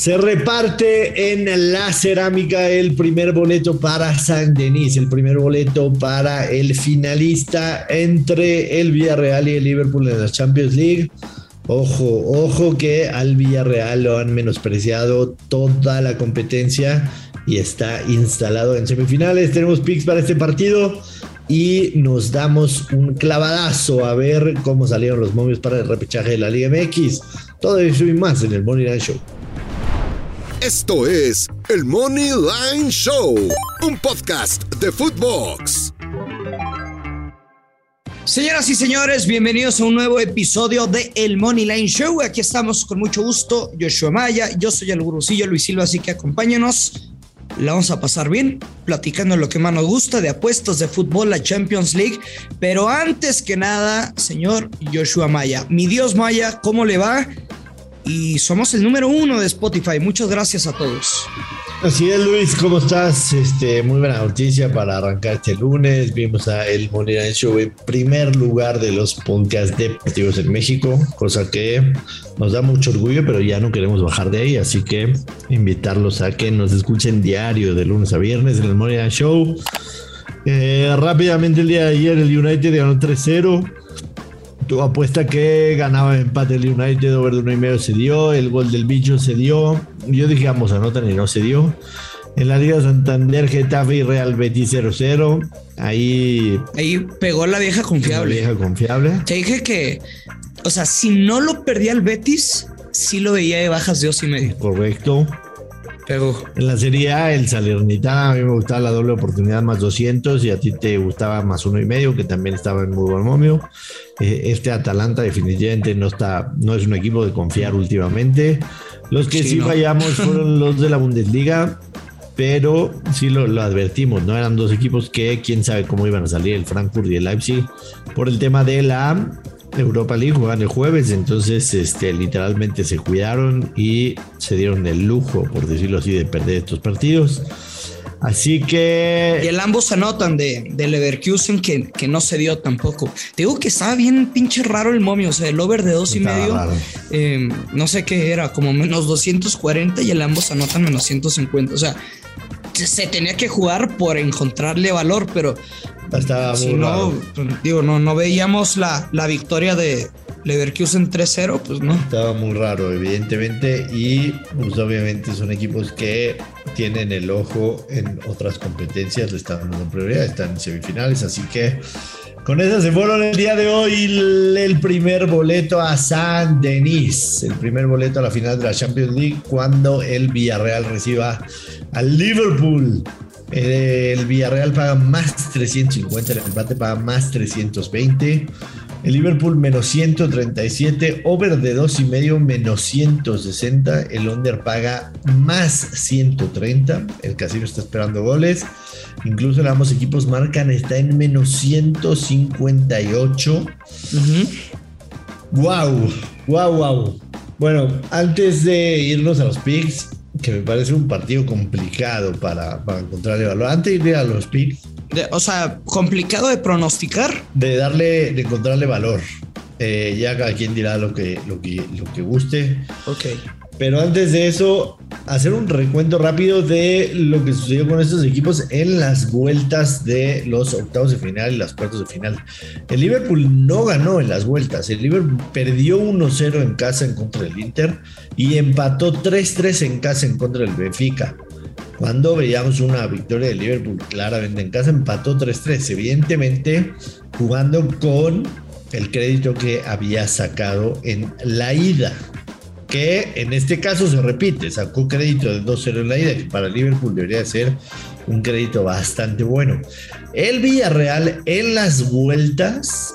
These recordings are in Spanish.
Se reparte en la cerámica el primer boleto para San Denis, el primer boleto para el finalista entre el Villarreal y el Liverpool en la Champions League. Ojo, ojo que al Villarreal lo han menospreciado toda la competencia y está instalado en semifinales. Tenemos picks para este partido y nos damos un clavadazo a ver cómo salieron los momios para el repechaje de la Liga MX. Todo eso y más en el Line Show. Esto es el Money Line Show, un podcast de Footbox. Señoras y señores, bienvenidos a un nuevo episodio de El Money Line Show. Aquí estamos con mucho gusto, Joshua Maya, yo soy el gurusillo Luis Silva, así que acompáñenos. La vamos a pasar bien, platicando lo que más nos gusta de apuestos de fútbol, la Champions League. Pero antes que nada, señor Joshua Maya, mi Dios Maya, ¿cómo le va? Y somos el número uno de Spotify. Muchas gracias a todos. Así es, Luis, ¿cómo estás? Este, muy buena noticia para arrancar este lunes. Vimos a El Moneda Show en primer lugar de los podcasts deportivos en México, cosa que nos da mucho orgullo, pero ya no queremos bajar de ahí. Así que invitarlos a que nos escuchen diario de lunes a viernes en El Moneda Show. Eh, rápidamente el día de ayer el United ganó 3-0 tu apuesta que ganaba empate el United over de uno y medio se dio, el gol del bicho se dio. Yo dije vamos a anotar y no se dio. En la Liga Santander, Getafe y Real Betis 0-0. Ahí. Ahí pegó la vieja confiable. La vieja confiable. Te dije que, o sea, si no lo perdía el Betis, sí lo veía de bajas de dos y medio. Correcto. En la Serie A, el Salernitana, a mí me gustaba la doble oportunidad más 200 y a ti te gustaba más uno y medio, que también estaba en muy buen momio. Eh, este Atalanta definitivamente no está, no es un equipo de confiar últimamente. Los que sí, fallamos fueron los de la Bundesliga, pero sí lo, lo, advertimos, ¿no? Eran dos equipos que quién sabe cómo iban a salir, el Frankfurt y el Leipzig, por el tema de la Europa League juegan el jueves, entonces este, literalmente se cuidaron y se dieron el lujo, por decirlo así, de perder estos partidos. Así que. Y el ambos anotan de, de Leverkusen que, que, no se dio tampoco. Te digo que estaba bien pinche raro el momio. O sea, el over de dos y medio. Eh, no sé qué era, como menos 240 y el ambos anotan menos 150. O sea, se tenía que jugar por encontrarle valor, pero estaba si no, pues, digo, no, no veíamos la, la victoria de Leverkusen 3-0, pues no. Estaba muy raro, evidentemente, y pues obviamente son equipos que tienen el ojo en otras competencias, le están dando prioridad, están en semifinales, así que con eso se fueron el día de hoy el primer boleto a San Denis, el primer boleto a la final de la Champions League cuando el Villarreal reciba al Liverpool. El Villarreal paga más 350, el empate paga más 320. El Liverpool menos 137, over de 2 y medio menos 160. El under paga más 130. El casino está esperando goles. Incluso ambos equipos marcan, está en menos 158. Wow, wow, wow. Bueno, antes de irnos a los picks, que me parece un partido complicado para, para encontrarle valor. Antes de ir a los picks. O sea, complicado de pronosticar. De darle, de encontrarle valor. Eh, ya cada quien dirá lo que, lo que, lo que guste. Ok. Pero antes de eso, hacer un recuento rápido de lo que sucedió con estos equipos en las vueltas de los octavos de final y las cuartos de final. El Liverpool no ganó en las vueltas. El Liverpool perdió 1-0 en casa en contra del Inter y empató 3-3 en casa en contra del Benfica. Cuando veíamos una victoria del Liverpool claramente en casa, empató 3-3. Evidentemente, jugando con el crédito que había sacado en la ida que en este caso se repite, sacó crédito de 2-0 en la ida, que para Liverpool debería ser un crédito bastante bueno. El Villarreal en las vueltas,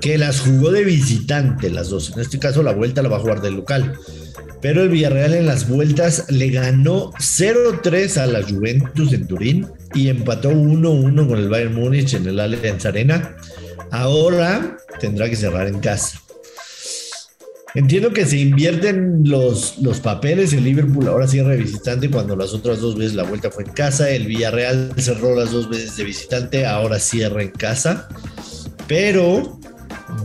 que las jugó de visitante las dos, en este caso la vuelta la va a jugar del local. Pero el Villarreal en las vueltas le ganó 0-3 a la Juventus en Turín y empató 1-1 con el Bayern Múnich en el Allianz Arena. Ahora tendrá que cerrar en casa. Entiendo que se invierten los, los papeles. El Liverpool ahora cierra de visitante cuando las otras dos veces la vuelta fue en casa. El Villarreal cerró las dos veces de visitante, ahora cierra en casa. Pero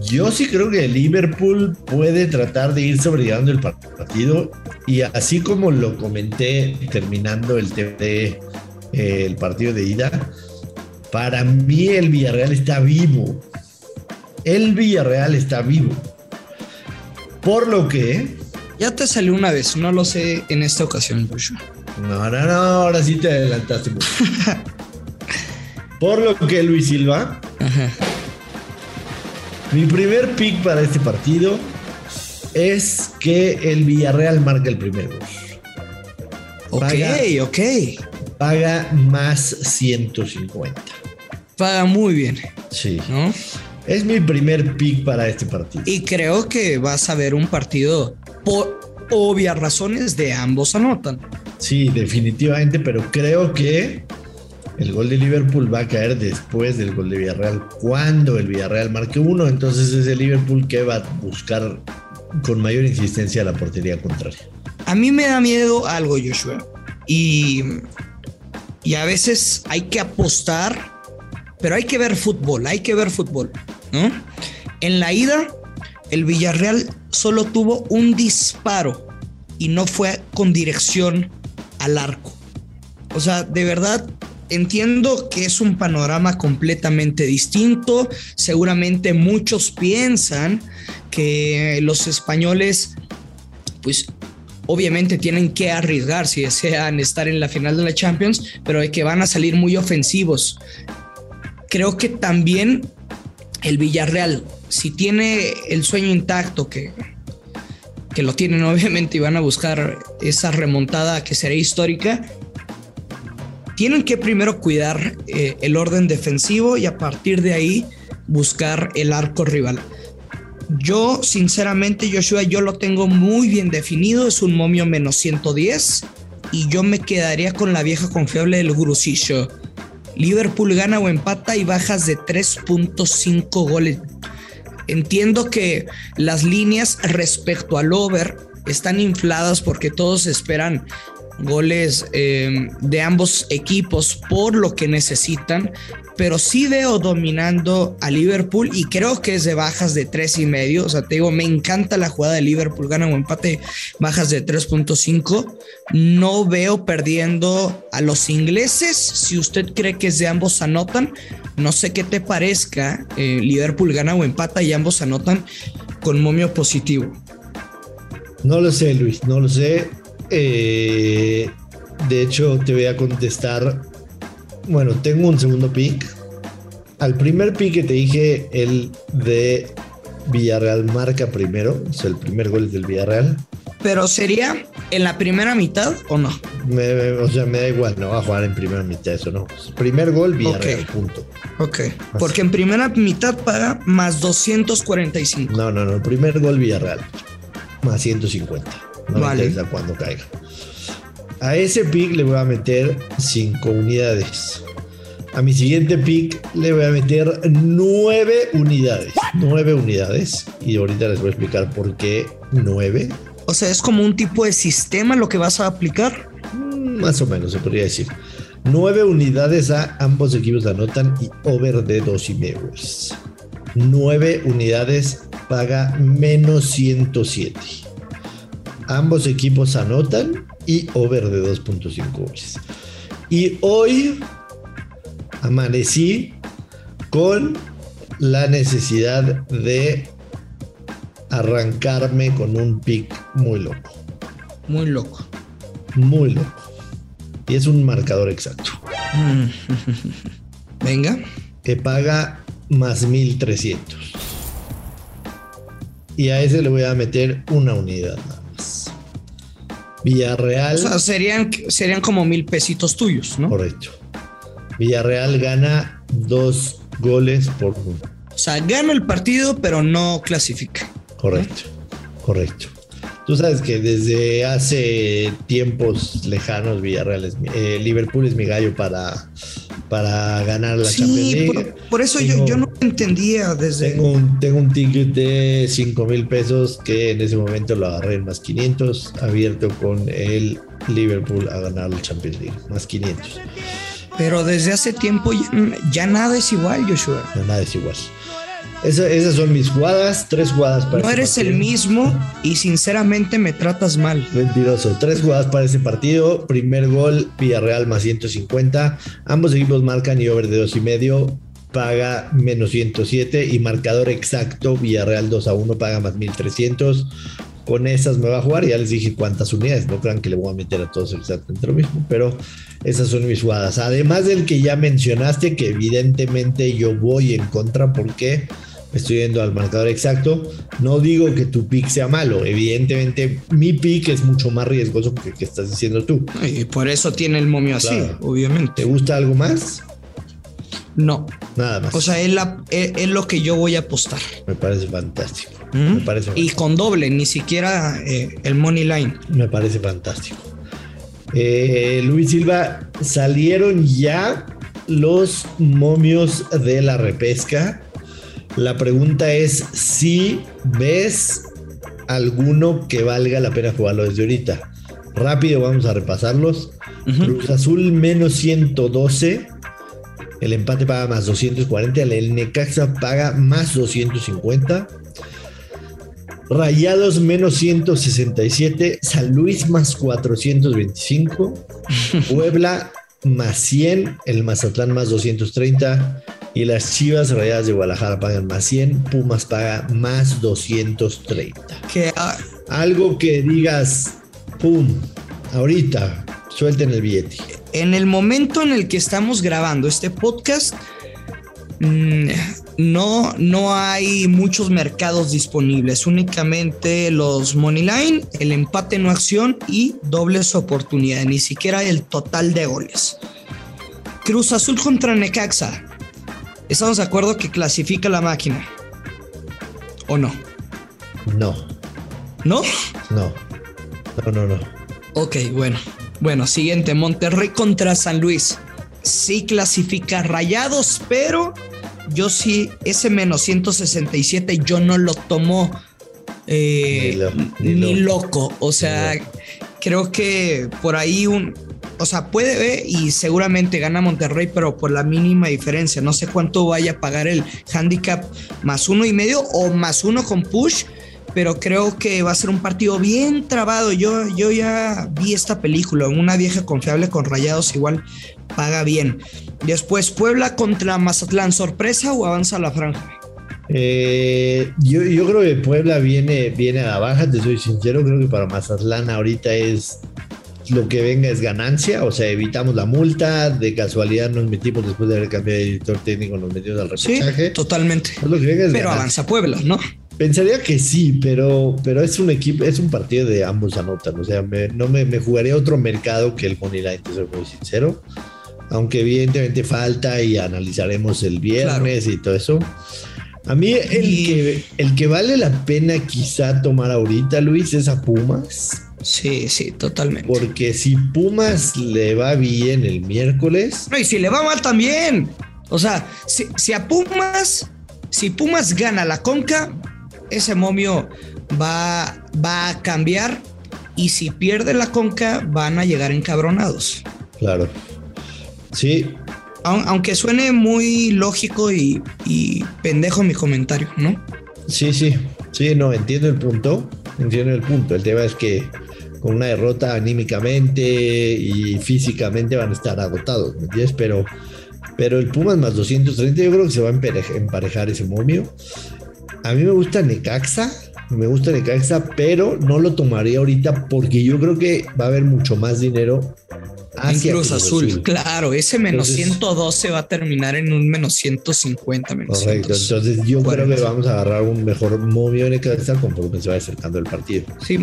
Yo sí creo que Liverpool puede tratar de ir sobrellevando el partido y así como lo comenté terminando el TV, eh, el partido de ida, para mí el Villarreal está vivo. El Villarreal está vivo. Por lo que... Ya te salió una vez, no lo sé en esta ocasión, Joshua. No, no, no, ahora sí te adelantaste. Por lo que Luis Silva. Mi primer pick para este partido es que el Villarreal marca el primer gol. Ok, ok. Paga más 150. Paga muy bien. Sí. Es mi primer pick para este partido. Y creo que vas a ver un partido por obvias razones de ambos anotan. Sí, definitivamente, pero creo que el gol de Liverpool va a caer después del gol de Villarreal. Cuando el Villarreal marque uno, entonces es el Liverpool que va a buscar con mayor insistencia la portería contraria. A mí me da miedo algo, Joshua. Y, y a veces hay que apostar, pero hay que ver fútbol, hay que ver fútbol. ¿no? En la ida, el Villarreal solo tuvo un disparo y no fue con dirección al arco. O sea, de verdad, entiendo que es un panorama completamente distinto. Seguramente muchos piensan que los españoles, pues obviamente tienen que arriesgar si desean estar en la final de la Champions, pero de que van a salir muy ofensivos. Creo que también el Villarreal, si tiene el sueño intacto, que, que lo tienen obviamente y van a buscar esa remontada que será histórica, tienen que primero cuidar eh, el orden defensivo y a partir de ahí buscar el arco rival. Yo, sinceramente, Joshua, yo lo tengo muy bien definido. Es un momio menos 110 y yo me quedaría con la vieja confiable del Gurusillo. Liverpool gana o empata y bajas de 3.5 goles. Entiendo que las líneas respecto al over están infladas porque todos esperan goles eh, de ambos equipos por lo que necesitan, pero sí veo dominando a Liverpool y creo que es de bajas de tres y medio. O sea, te digo, me encanta la jugada de Liverpool, gana un empate, bajas de 3.5. No veo perdiendo a los ingleses. Si usted cree que es de ambos anotan, no sé qué te parezca. Eh, Liverpool gana o empata y ambos anotan con momio positivo. No lo sé, Luis, no lo sé. Eh, de hecho, te voy a contestar. Bueno, tengo un segundo pick. Al primer pick que te dije, el de Villarreal marca primero. O sea, el primer gol es del Villarreal. Pero sería en la primera mitad o no? o sea, me da igual, no va a jugar en primera mitad, eso no. Primer gol, Villarreal, punto. Ok, porque en primera mitad paga más 245. No, no, no, primer gol Villarreal, más 150. No vale. me interesa cuando caiga. A ese pick le voy a meter 5 unidades. A mi siguiente pick le voy a meter 9 unidades. 9 unidades. Y ahorita les voy a explicar por qué 9. O sea, es como un tipo de sistema lo que vas a aplicar. Mm, más o menos, se podría decir. 9 unidades a ambos equipos anotan y over de 2 y medio. 9 unidades paga menos 107. Ambos equipos anotan y over de 2.5 goles. Y hoy amanecí con la necesidad de arrancarme con un pick muy loco. Muy loco. Muy loco. Y es un marcador exacto. Venga. Que paga más 1300. Y a ese le voy a meter una unidad Villarreal. O sea, serían, serían como mil pesitos tuyos, ¿no? Correcto. Villarreal gana dos goles por uno. O sea, gana el partido, pero no clasifica. Correcto, correcto. Tú sabes que desde hace tiempos lejanos Villarreal es, eh, Liverpool es mi gallo para, para ganar la Champions League. Por, por eso yo, yo, no entendía desde. Tengo un, tengo un ticket de 5 mil pesos que en ese momento lo agarré en más 500, abierto con el Liverpool a ganar la Champions League, más 500. Pero desde hace tiempo ya, ya nada es igual, Joshua. nada es igual. esas son mis jugadas, tres jugadas para No eres el mismo y sinceramente me tratas mal. Mentiroso. Tres jugadas para ese partido. Primer gol, Villarreal más 150. Ambos equipos marcan y over de dos y medio. Paga menos 107 y marcador exacto, Villarreal 2 a 1 paga más 1300 con esas me va a jugar. Ya les dije cuántas unidades, no crean que le voy a meter a todos exactamente lo mismo, pero esas son mis jugadas. Además del que ya mencionaste, que evidentemente yo voy en contra porque estoy yendo al marcador exacto. No digo que tu pick sea malo, evidentemente mi pick es mucho más riesgoso que el que estás diciendo tú. Y por eso tiene el momio así, obviamente. ¿Te gusta algo más? No. Nada más. O sea, es, lo que yo voy a apostar. Me parece fantástico. Me parece Y con doble, ni siquiera eh, el money line. Me parece fantástico. Eh, Luis Silva, salieron ya los momios de la repesca. La pregunta es si ves alguno que valga la pena jugarlo desde ahorita. Rápido vamos a repasarlos. Cruz Azul menos 112. El empate paga más 240. El Necaxa paga más 250. Rayados menos 167. San Luis más 425. Puebla más 100. El Mazatlán más 230. Y las Chivas Rayadas de Guadalajara pagan más 100. Pumas paga más 230. ¿Qué? Algo que digas, pum, ahorita, suelten el billete en el momento en el que estamos grabando este podcast, mm, no, no hay muchos mercados disponibles, únicamente los Moneyline, el empate no acción y dobles oportunidades, ni siquiera el total de goles. Cruz Azul contra Necaxa. ¿Estamos de acuerdo que clasifica la máquina? ¿O no? No. ¿No? No. No, no, no. Ok, bueno. Bueno, siguiente, Monterrey contra San Luis. Sí clasifica rayados, pero yo sí, ese menos 167 yo no lo tomo eh, ni, loco. O sea, creo que por ahí un... O sea, puede ver y seguramente gana Monterrey, pero por la mínima diferencia. No sé cuánto vaya a pagar el handicap más uno y medio o más uno con push pero creo que va a ser un partido bien trabado. Yo, yo ya vi esta película, una vieja confiable con rayados igual paga bien. Después, Puebla contra Mazatlán, ¿sorpresa o avanza la franja? Eh, yo, yo, creo que Puebla viene, viene a la baja, te soy sincero, creo que para Mazatlán ahorita es lo que venga es ganancia, o sea, evitamos la multa, de casualidad nos metimos después de haber cambiado de editor técnico, nos metimos al repechaje. Sí, totalmente. Pero avanza Puebla, ¿no? Pensaría que sí, pero, pero es un equipo, es un partido de ambos anotan. O sea, no me, me, jugaría otro mercado que el Moneyline, te soy muy sincero. Aunque evidentemente falta y analizaremos el viernes y todo eso. A mí el, que, el que vale la pena quizá tomar ahorita, Luis, es a Pumas. Sí, sí, totalmente. Porque si Pumas le va bien el miércoles. No, y si le va mal también. O sea, si, si a Pumas, si Pumas gana la conca, ese momio va, va a cambiar y si pierde la conca van a llegar encabronados. Claro. Sí. Aunque suene muy lógico y, pendejo mi comentario, ¿no? Sí, sí, sí, no, entiendo el punto, entiendo el punto. El tema es que con una derrota anímicamente y físicamente van a estar agotados, ¿me entiendes? Pero, pero el Pumas más 230 yo creo que se va a emparejar ese momio. A mí me gusta Necaxa, me gusta Necaxa, pero no lo tomaría ahorita porque yo creo que va a haber mucho más dinero hacia Cruz, Azul. Claro, ese menos 112 va a terminar en un menos 150. Menos correcto, entonces yo creo que vamos a agarrar un mejor movimiento de Necaxa conforme se va acercando el partido. Sí,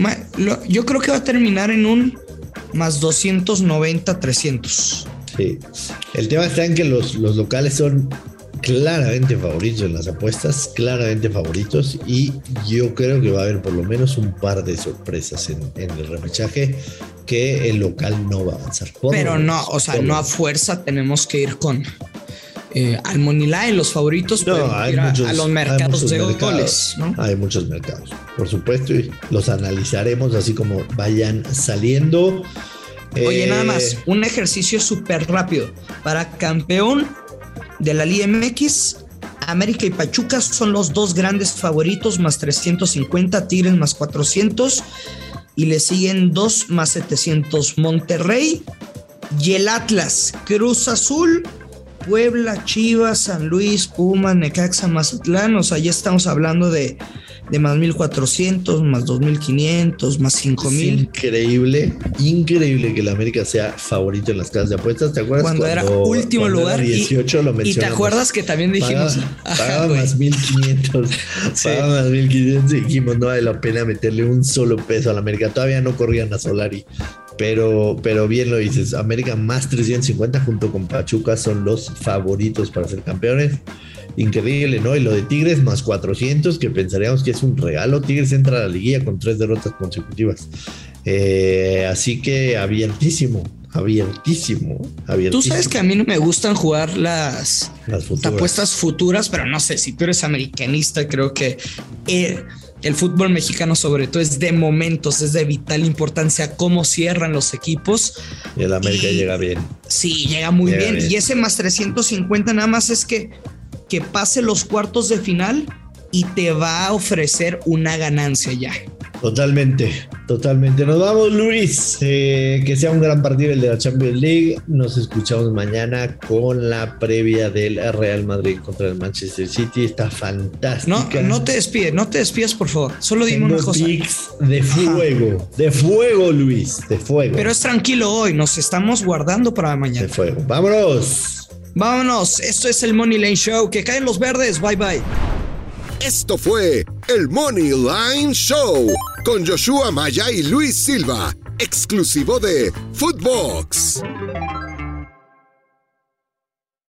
yo creo que va a terminar en un más 290, 300. Sí, el tema está en que los, los locales son claramente favoritos en las apuestas, claramente favoritos y yo creo que va a haber por lo menos un par de sorpresas en, el repechaje que el local no va a avanzar. Pero no, o sea, no a fuerza tenemos que ir con eh, al los favoritos, no, hay muchos, a, los mercados de goles. Hay muchos mercados, por supuesto, y los analizaremos así como vayan saliendo. Oye, nada más, eh, un ejercicio súper rápido. Para campeón de la Liga MX, América y Pachuca son los dos grandes favoritos, más 350, Tigres más 400 y le siguen dos más 700 Monterrey y el Atlas, Cruz Azul, Puebla, Chivas, San Luis, Pumas, Necaxa, Mazatlán, o sea, ya estamos hablando de de más 1400, más 2500, más 5000. Increíble, increíble que el América sea favorito en las casas de apuestas. ¿Te acuerdas cuando, era último lugar? 18 y, y, te acuerdas que también dijimos. Pagaba, más 1500. Pagaba más 1500 y dijimos, no vale la pena meterle un solo peso al América. Todavía no corrían a Solari. Pero, pero bien lo dices, América más 350 junto con Pachuca son los favoritos para ser campeones increíble, ¿no? Y lo de Tigres más 400, que pensaríamos que es un regalo. Tigres entra a la liguilla con tres derrotas consecutivas. Eh, así que abiertísimo, abiertísimo, abiertísimo. Tú sabes que a mí no me gustan jugar las, apuestas futuras, pero no sé, si tú eres americanista, creo que... Eh, el fútbol mexicano sobre todo es de momentos, es de vital importancia cómo cierran los equipos. Y el América llega bien. Sí, llega muy bien. bien. Y ese más 350 nada más es que que pase los cuartos de final y te va a ofrecer una ganancia ya. Totalmente, totalmente. Nos vamos, Luis. Eh, que sea un gran partido el de la Champions League. Nos escuchamos mañana con la previa del Real Madrid contra el Manchester City. Está fantástica. No, no te despides, no te despides, por favor. Solo dime una cosa. de fuego, de fuego, Luis, de fuego. Pero es tranquilo hoy, nos estamos guardando para mañana. De fuego. Vámonos. Vámonos, esto es el Money Line Show. Que caen los verdes. Bye bye. Esto fue el Money Line Show con Joshua Maya y Luis Silva, exclusivo de Footbox.